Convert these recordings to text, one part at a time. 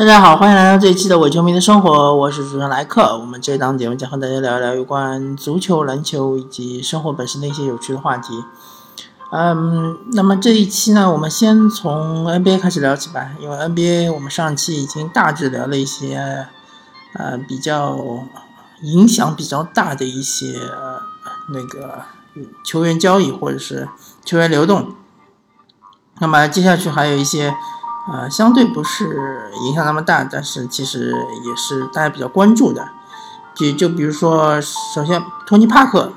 大家好，欢迎来到这一期的伪球迷的生活，我是主持人莱克。我们这档节目将和大家聊一聊有关足球、篮球以及生活本身的一些有趣的话题。嗯，那么这一期呢，我们先从 NBA 开始聊起吧，因为 NBA 我们上期已经大致聊了一些，呃，比较影响比较大的一些那个球员交易或者是球员流动。那么接下去还有一些。呃，相对不是影响那么大，但是其实也是大家比较关注的。就就比如说，首先托尼·帕克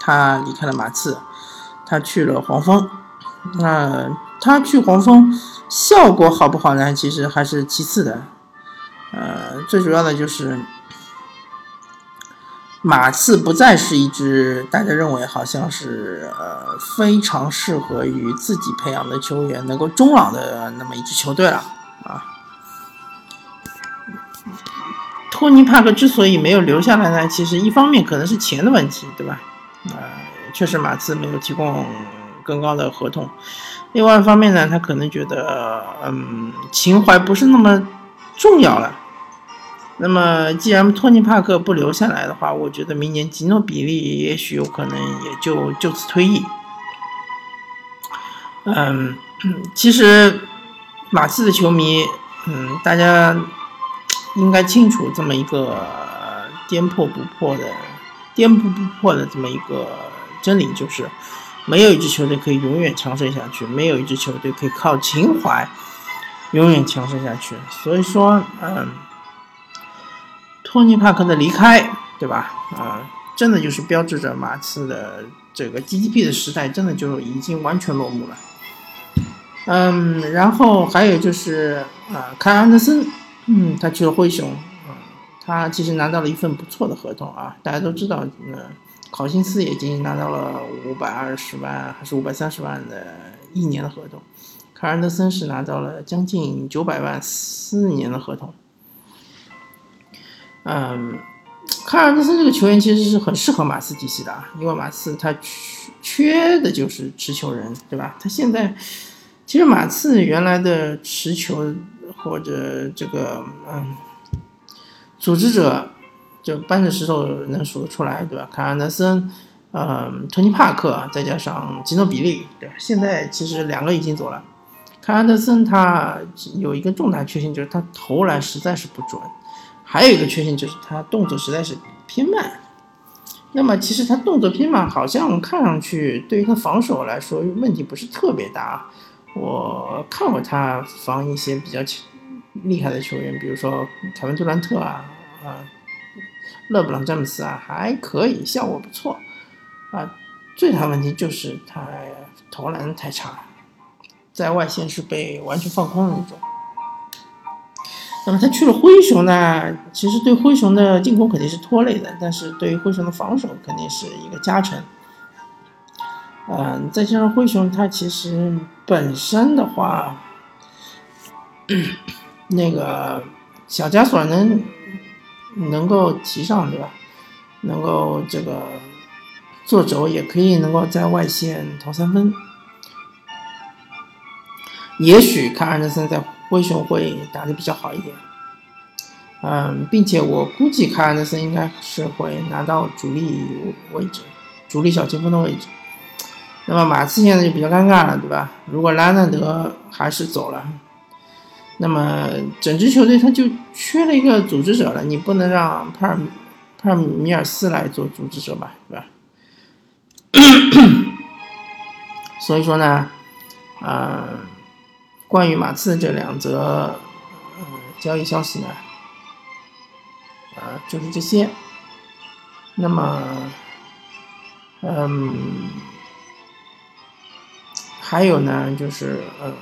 他离开了马刺，他去了黄蜂。那他去黄蜂效果好不好呢？其实还是其次的。呃，最主要的就是。马刺不再是一支大家认为好像是呃非常适合于自己培养的球员能够终老的那么一支球队了啊。托尼·帕克之所以没有留下来呢，其实一方面可能是钱的问题，对吧？呃，确实马刺没有提供更高的合同。另外一方面呢，他可能觉得嗯情怀不是那么重要了。那么，既然托尼·帕克不留下来的话，我觉得明年吉诺比利也许有可能也就就此退役。嗯，其实马刺的球迷，嗯，大家应该清楚这么一个颠破不破的、颠扑不破的这么一个真理，就是没有一支球队可以永远强盛下去，没有一支球队可以靠情怀永远强盛下去。所以说，嗯。托尼·帕克的离开，对吧？啊，真的就是标志着马刺的这个 GDP 的时代，真的就已经完全落幕了。嗯，然后还有就是啊，凯安德森，嗯，他去了灰熊，啊，他其实拿到了一份不错的合同啊。大家都知道，呃，考辛斯也已经拿到了五百二十万还是五百三十万的一年的合同，凯安德森是拿到了将近九百万四年的合同。嗯，卡尔德森这个球员其实是很适合马刺体系的啊，因为马刺他缺缺的就是持球人，对吧？他现在其实马刺原来的持球或者这个嗯组织者就搬着石头能数得出来，对吧？卡尔德森，嗯，托尼帕克，再加上吉诺比利，对吧？现在其实两个已经走了，卡尔德森他有一个重大缺陷，就是他投篮实在是不准。还有一个缺陷就是他动作实在是偏慢，那么其实他动作偏慢，好像看上去对于他防守来说问题不是特别大。我看过他防一些比较厉害的球员，比如说凯文杜兰特啊啊，勒布朗詹姆斯啊，还可以，效果不错啊。最大问题就是他投篮太差，在外线是被完全放空的那种。那么他去了灰熊呢？其实对灰熊的进攻肯定是拖累的，但是对于灰熊的防守肯定是一个加成。嗯，再加上灰熊它其实本身的话，那个小加索尔能能够提上对吧？能够这个做轴，也可以能够在外线投三分。也许看安德森在。灰熊会打得比较好一点，嗯，并且我估计卡尔德森应该是会拿到主力位置，主力小前锋的位置。那么马刺现在就比较尴尬了，对吧？如果拉纳德还是走了，那么整支球队他就缺了一个组织者了。你不能让帕尔帕尔米尔斯来做组织者吧，对吧？所以说呢，啊。关于马刺这两则嗯交易消息呢，啊就是这些。那么，嗯，还有呢，就是呃，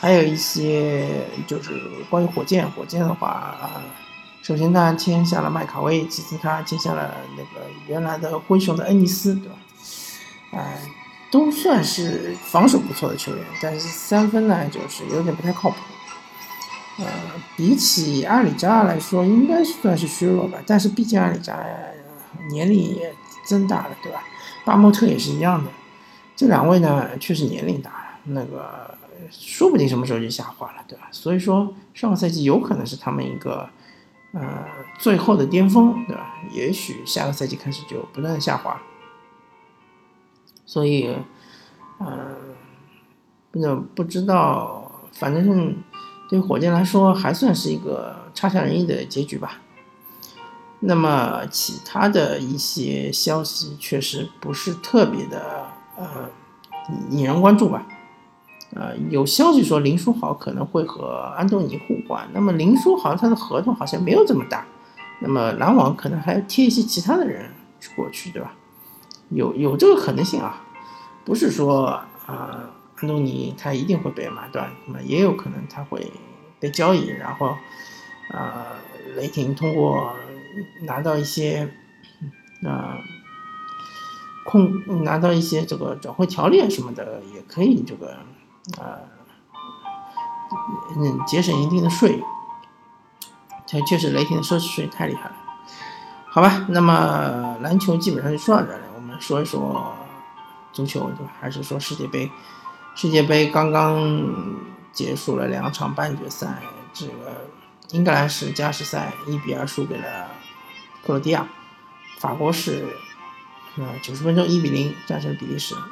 还有一些就是关于火箭，火箭的话，首先他签下了麦卡威，其次他签下了那个原来的灰熊的恩尼斯，对吧？哎。都算是防守不错的球员，但是三分呢，就是有点不太靠谱。呃，比起阿里扎来说，应该算是削弱吧。但是毕竟阿里扎年龄也增大了，对吧？巴莫特也是一样的。这两位呢，确实年龄大了，那个说不定什么时候就下滑了，对吧？所以说上个赛季有可能是他们一个呃最后的巅峰，对吧？也许下个赛季开始就不断的下滑，所以嗯，不不知道，反正对火箭来说还算是一个差强人意的结局吧。那么其他的一些消息确实不是特别的呃引人关注吧。呃，有消息说林书豪可能会和安东尼互换。那么林书豪他的合同好像没有这么大，那么篮网可能还要贴一些其他的人过去，对吧？有有这个可能性啊，不是说啊安东尼他一定会被买断，那么也有可能他会被交易，然后啊雷霆通过拿到一些啊空拿到一些这个转会条例什么的，也可以这个。啊，嗯，节省一定的税，这确实雷霆的奢侈税太厉害了，好吧？那么篮球基本上就说到这了，说一说足球，对吧？还是说世界杯？世界杯刚刚结束了两场半决赛，这个英格兰是加时赛一比二输给了克罗地亚，法国是呃九十分钟一比零战胜比利时。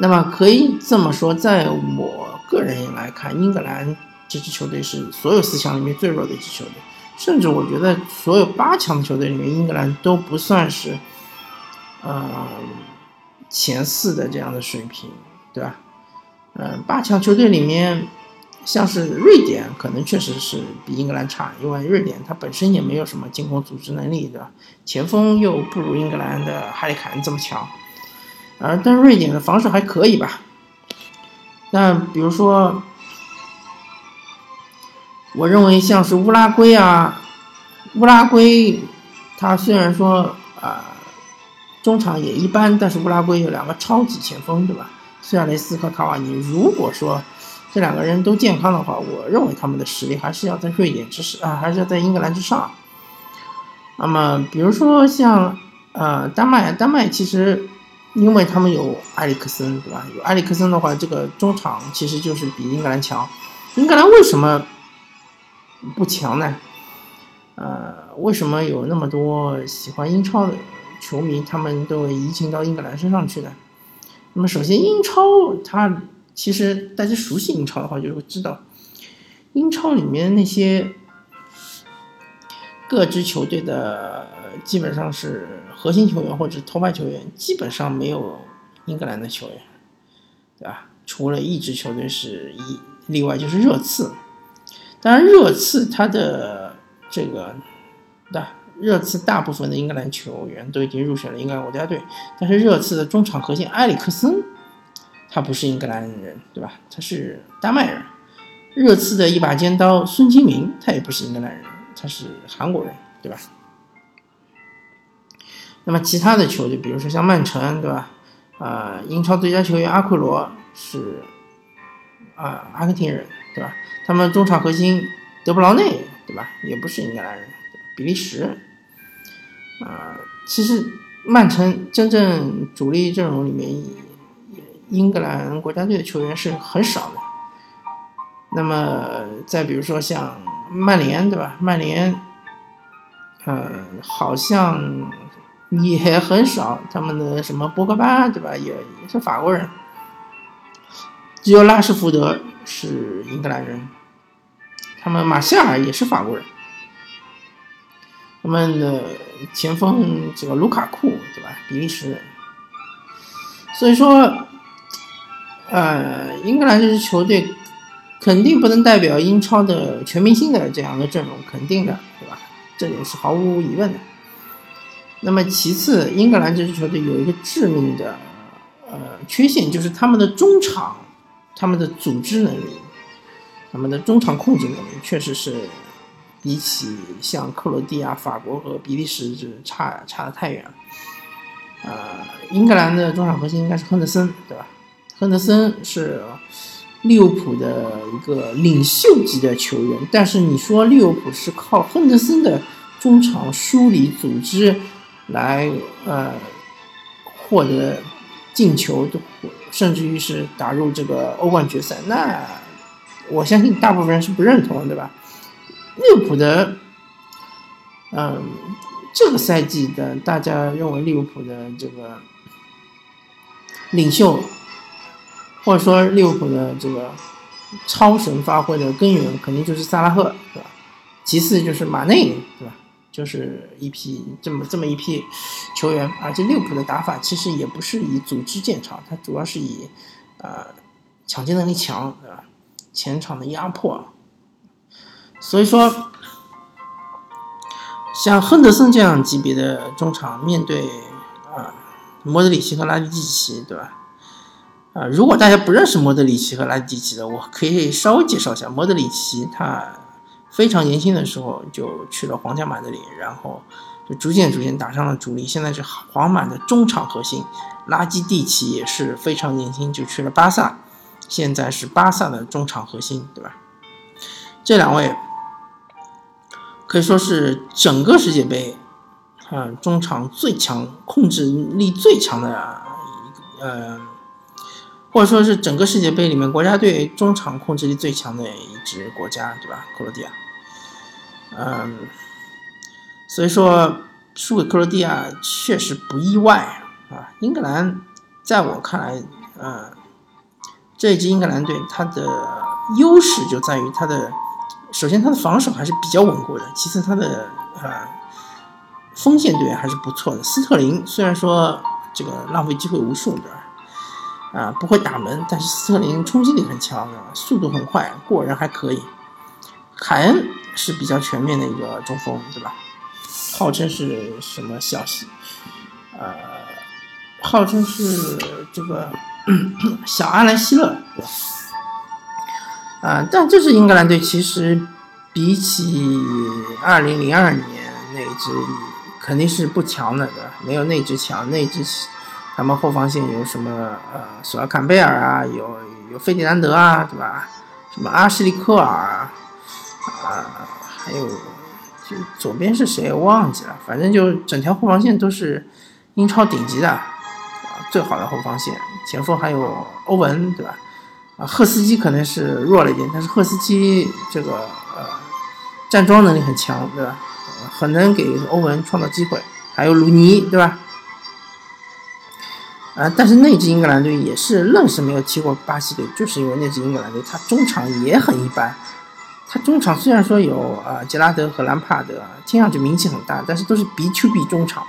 那么可以这么说，在我个人来看，英格兰这支球队是所有四强里面最弱的一支球队，甚至我觉得所有八强的球队里面，英格兰都不算是，呃，前四的这样的水平，对吧？嗯，八强球队里面，像是瑞典，可能确实是比英格兰差，因为瑞典它本身也没有什么进攻组织能力，对吧？前锋又不如英格兰的哈里凯恩这么强。啊，但瑞典的防守还可以吧？但比如说，我认为像是乌拉圭啊，乌拉圭，他虽然说啊，中场也一般，但是乌拉圭有两个超级前锋，对吧？苏亚雷斯和卡瓦尼。如果说这两个人都健康的话，我认为他们的实力还是要在瑞典之上啊，还是要在英格兰之上。那么，比如说像呃丹麦，丹麦其实。因为他们有埃里克森，对吧？有埃里克森的话，这个中场其实就是比英格兰强。英格兰为什么不强呢？呃，为什么有那么多喜欢英超的球迷，他们都移情到英格兰身上去呢？那么，首先，英超它其实大家熟悉英超的话，就会知道，英超里面那些各支球队的基本上是。核心球员或者头牌球员基本上没有英格兰的球员，对吧？除了一支球队是一例外，就是热刺。当然，热刺他的这个，对吧？热刺大部分的英格兰球员都已经入选了英格兰国家队，但是热刺的中场核心埃里克森，他不是英格兰人，对吧？他是丹麦人。热刺的一把尖刀孙兴民，他也不是英格兰人，他是韩国人，对吧？那么其他的球队，比如说像曼城，对吧？啊，英超最佳球员阿奎罗是啊，阿根廷人，对吧？他们中场核心德布劳内，对吧？也不是英格兰人，比利时。啊，其实曼城真正主力阵容里面，英格兰国家队的球员是很少的。那么再比如说像曼联，对吧？曼联，呃，好像。也很少，他们的什么博格巴，对吧？也也是法国人，只有拉什福德是英格兰人，他们马夏尔也是法国人，他们的前锋这个卢卡库，对吧？比利时人，所以说，呃，英格兰这支球队肯定不能代表英超的全明星的这样的阵容，肯定的，对吧？这点是毫无疑问的。那么其次，英格兰这支球队有一个致命的呃缺陷，就是他们的中场，他们的组织能力，他们的中场控制能力，确实是比起像克罗地亚、法国和比利时这差差的太远了。呃，英格兰的中场核心应该是亨德森，对吧？亨德森是利物浦的一个领袖级的球员，但是你说利物浦是靠亨德森的中场梳理组织。来，呃，获得进球，甚至于是打入这个欧冠决赛，那我相信大部分人是不认同，对吧？利物浦的，嗯，这个赛季的大家认为利物浦的这个领袖，或者说利物浦的这个超神发挥的根源，肯定就是萨拉赫，对吧？其次就是马内，对吧？就是一批这么这么一批球员，而且利物浦的打法其实也不是以组织见长，它主要是以呃抢劫能力强，对吧？前场的压迫。所以说，像亨德森这样级别的中场，面对啊莫德里奇和拉蒂奇，对吧？啊，如果大家不认识莫德里奇和拉蒂奇的，我可以稍微介绍一下莫德里奇，他。非常年轻的时候就去了皇家马德里，然后就逐渐逐渐打上了主力。现在是皇马的中场核心，拉基蒂奇也是非常年轻就去了巴萨，现在是巴萨的中场核心，对吧？这两位可以说是整个世界杯，啊，中场最强、控制力最强的，呃，或者说是整个世界杯里面国家队中场控制力最强的一支国家，对吧？克罗地亚。嗯，所以说输给克罗地亚确实不意外啊。英格兰在我看来，呃，这支英格兰队它的优势就在于它的，首先它的防守还是比较稳固的，其次它的呃锋线队员还是不错的。斯特林虽然说这个浪费机会无数，对吧？啊，不会打门，但是斯特林冲击力很强，速度很快，过人还可以。凯恩。是比较全面的一个中锋，对吧？号称是什么消息？呃，号称是这个小阿兰希勒，对吧？啊，但这支英格兰队其实比起二零零二年那支肯定是不强的，对吧？没有那支强，那支他们后防线有什么？呃，索尔坎贝尔啊，有有费迪南德啊，对吧？什么阿什利科尔？啊，还有，就左边是谁忘记了，反正就整条后防线都是英超顶级的，啊，最好的后防线，前锋还有欧文，对吧？啊，赫斯基可能是弱了一点，但是赫斯基这个呃站桩能力很强，对吧？很能给欧文创造机会，还有鲁尼，对吧？啊，但是那支英格兰队也是愣是没有踢过巴西队，就是因为那支英格兰队他中场也很一般。中场虽然说有啊杰拉德和兰帕德，听上去名气很大，但是都是 B to B 中场，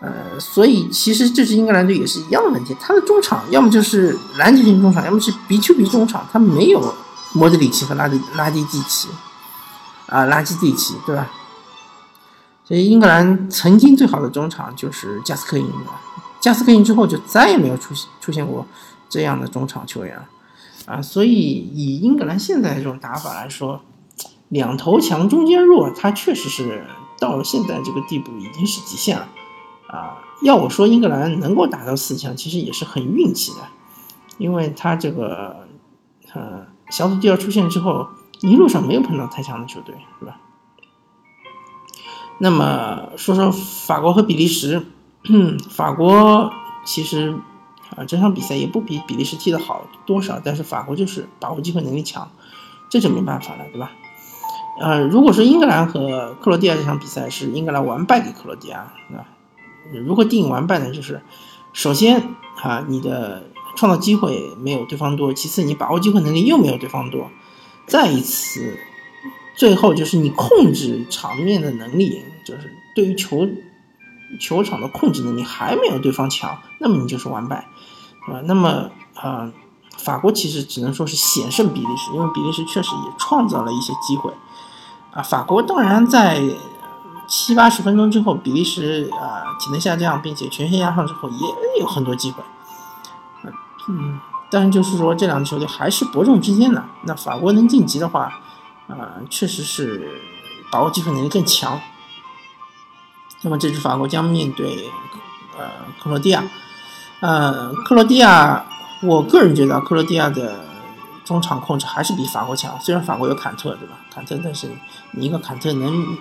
呃，所以其实这支英格兰队也是一样的问题，他的中场要么就是篮球型中场，要么是 B to B 中场，他没有莫德里奇和拉蒂拉蒂蒂奇，啊，拉基蒂奇，对吧？所以英格兰曾经最好的中场就是加斯科因，加斯科因之后就再也没有出现出现过这样的中场球员了。啊，所以以英格兰现在这种打法来说，两头强中间弱，他确实是到了现在这个地步已经是极限了。啊，要我说英格兰能够打到四强，其实也是很运气的，因为他这个呃小组第二出现之后，一路上没有碰到太强的球队，是吧？那么说说法国和比利时，法国其实。啊，这场比赛也不比比利时踢得好多少，但是法国就是把握机会能力强，这就没办法了，对吧？呃，如果说英格兰和克罗地亚这场比赛是英格兰完败给克罗地亚，啊，如何定义完败呢？就是首先啊，你的创造机会没有对方多；其次，你把握机会能力又没有对方多；再一次，最后就是你控制场面的能力，就是对于球。球场的控制能力还没有对方强，那么你就是完败，啊，那么啊，法国其实只能说是险胜比利时，因为比利时确实也创造了一些机会，啊，法国当然在七八十分钟之后，比利时啊体能下降，并且全线压上之后，也有很多机会，嗯，但是就是说这两支球队还是伯仲之间的，那法国能晋级的话，啊，确实是把握机会能力更强。那么这支法国将面对呃克罗地亚，呃克罗地亚，我个人觉得克罗地亚的中场控制还是比法国强。虽然法国有坎特，对吧？坎特，但是你一个坎特能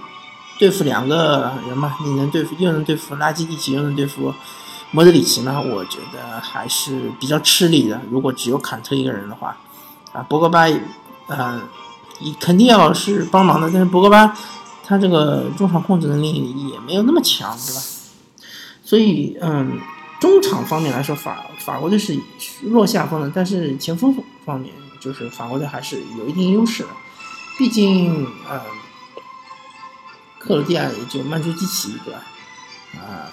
对付两个人嘛？你能对付又能对付拉基蒂奇，又能对付莫德里奇呢，我觉得还是比较吃力的。如果只有坎特一个人的话，啊，博格巴，呃，肯定要是帮忙的，但是博格巴他这个中场控制能力也没有那么强，对吧？所以，嗯，中场方面来说，法法国队是落下风的，但是前锋方面，就是法国队还是有一定优势的。毕竟，呃，克罗地亚也就曼朱基奇，对吧？啊。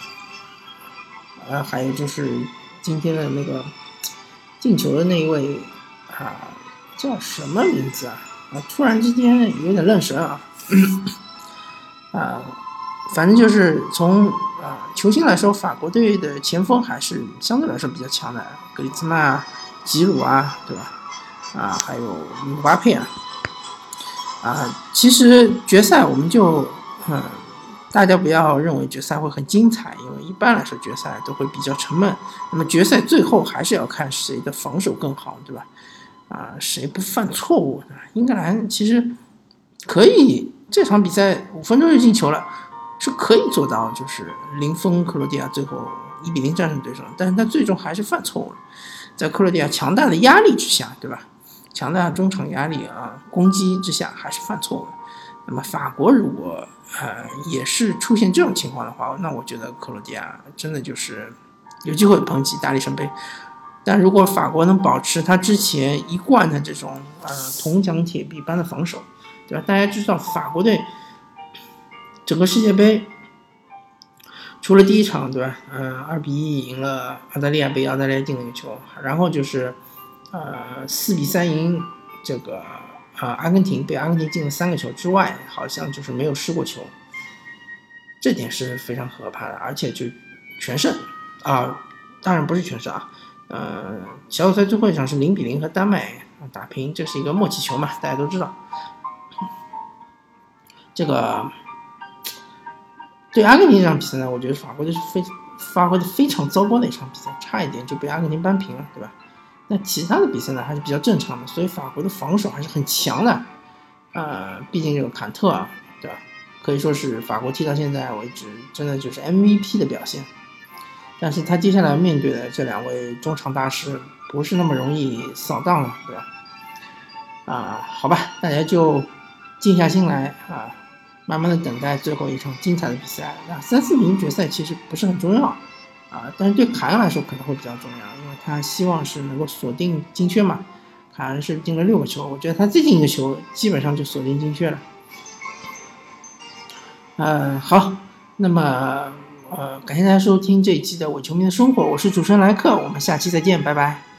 啊，还有就是今天的那个进球的那一位啊，叫什么名字啊？啊，突然之间有点愣神啊！啊，反正就是从啊球星来说，法国队的前锋还是相对来说比较强的，格里兹曼啊、吉鲁啊，对吧？啊，还有姆巴佩啊。啊，其实决赛我们就嗯。大家不要认为决赛会很精彩，因为一般来说决赛都会比较沉闷。那么决赛最后还是要看谁的防守更好，对吧？啊，谁不犯错误？英格兰其实可以这场比赛五分钟就进球了，是可以做到就是零封克罗地亚，最后一比零战胜对手。但是他最终还是犯错误了，在克罗地亚强大的压力之下，对吧？强大的中场压力啊，攻击之下还是犯错误。那么法国如果呃也是出现这种情况的话，那我觉得克罗地亚真的就是有机会捧起大力神杯。但如果法国能保持他之前一贯的这种呃铜墙铁壁般的防守，对吧？大家知道法国队整个世界杯除了第一场，对吧？嗯，二比一赢了澳大利亚，被澳大利亚进了一个球，然后就是呃四比三赢这个。啊，阿根廷被阿根廷进了三个球之外，好像就是没有失过球，这点是非常可怕的，而且就全胜啊，当然不是全胜啊，呃，小组赛最后一场是零比零和丹麦打平，这是一个默契球嘛，大家都知道。这个对阿根廷这场比赛呢，我觉得法国队是非发挥的非常糟糕的一场比赛，差一点就被阿根廷扳平了，对吧？那其他的比赛呢还是比较正常的，所以法国的防守还是很强的，呃，毕竟这个坎特啊，对吧？可以说是法国踢到现在为止，真的就是 MVP 的表现。但是他接下来面对的这两位中场大师，不是那么容易扫荡了，对吧？啊，好吧，大家就静下心来啊，慢慢的等待最后一场精彩的比赛。那三四名决赛其实不是很重要。啊，但是对凯恩来说可能会比较重要，因为他希望是能够锁定金靴嘛。凯恩是进了六个球，我觉得他最近一个球基本上就锁定金靴了。嗯，好，那么呃，感谢大家收听这一期的伪球迷的生活，我是主持人莱克，我们下期再见，拜拜。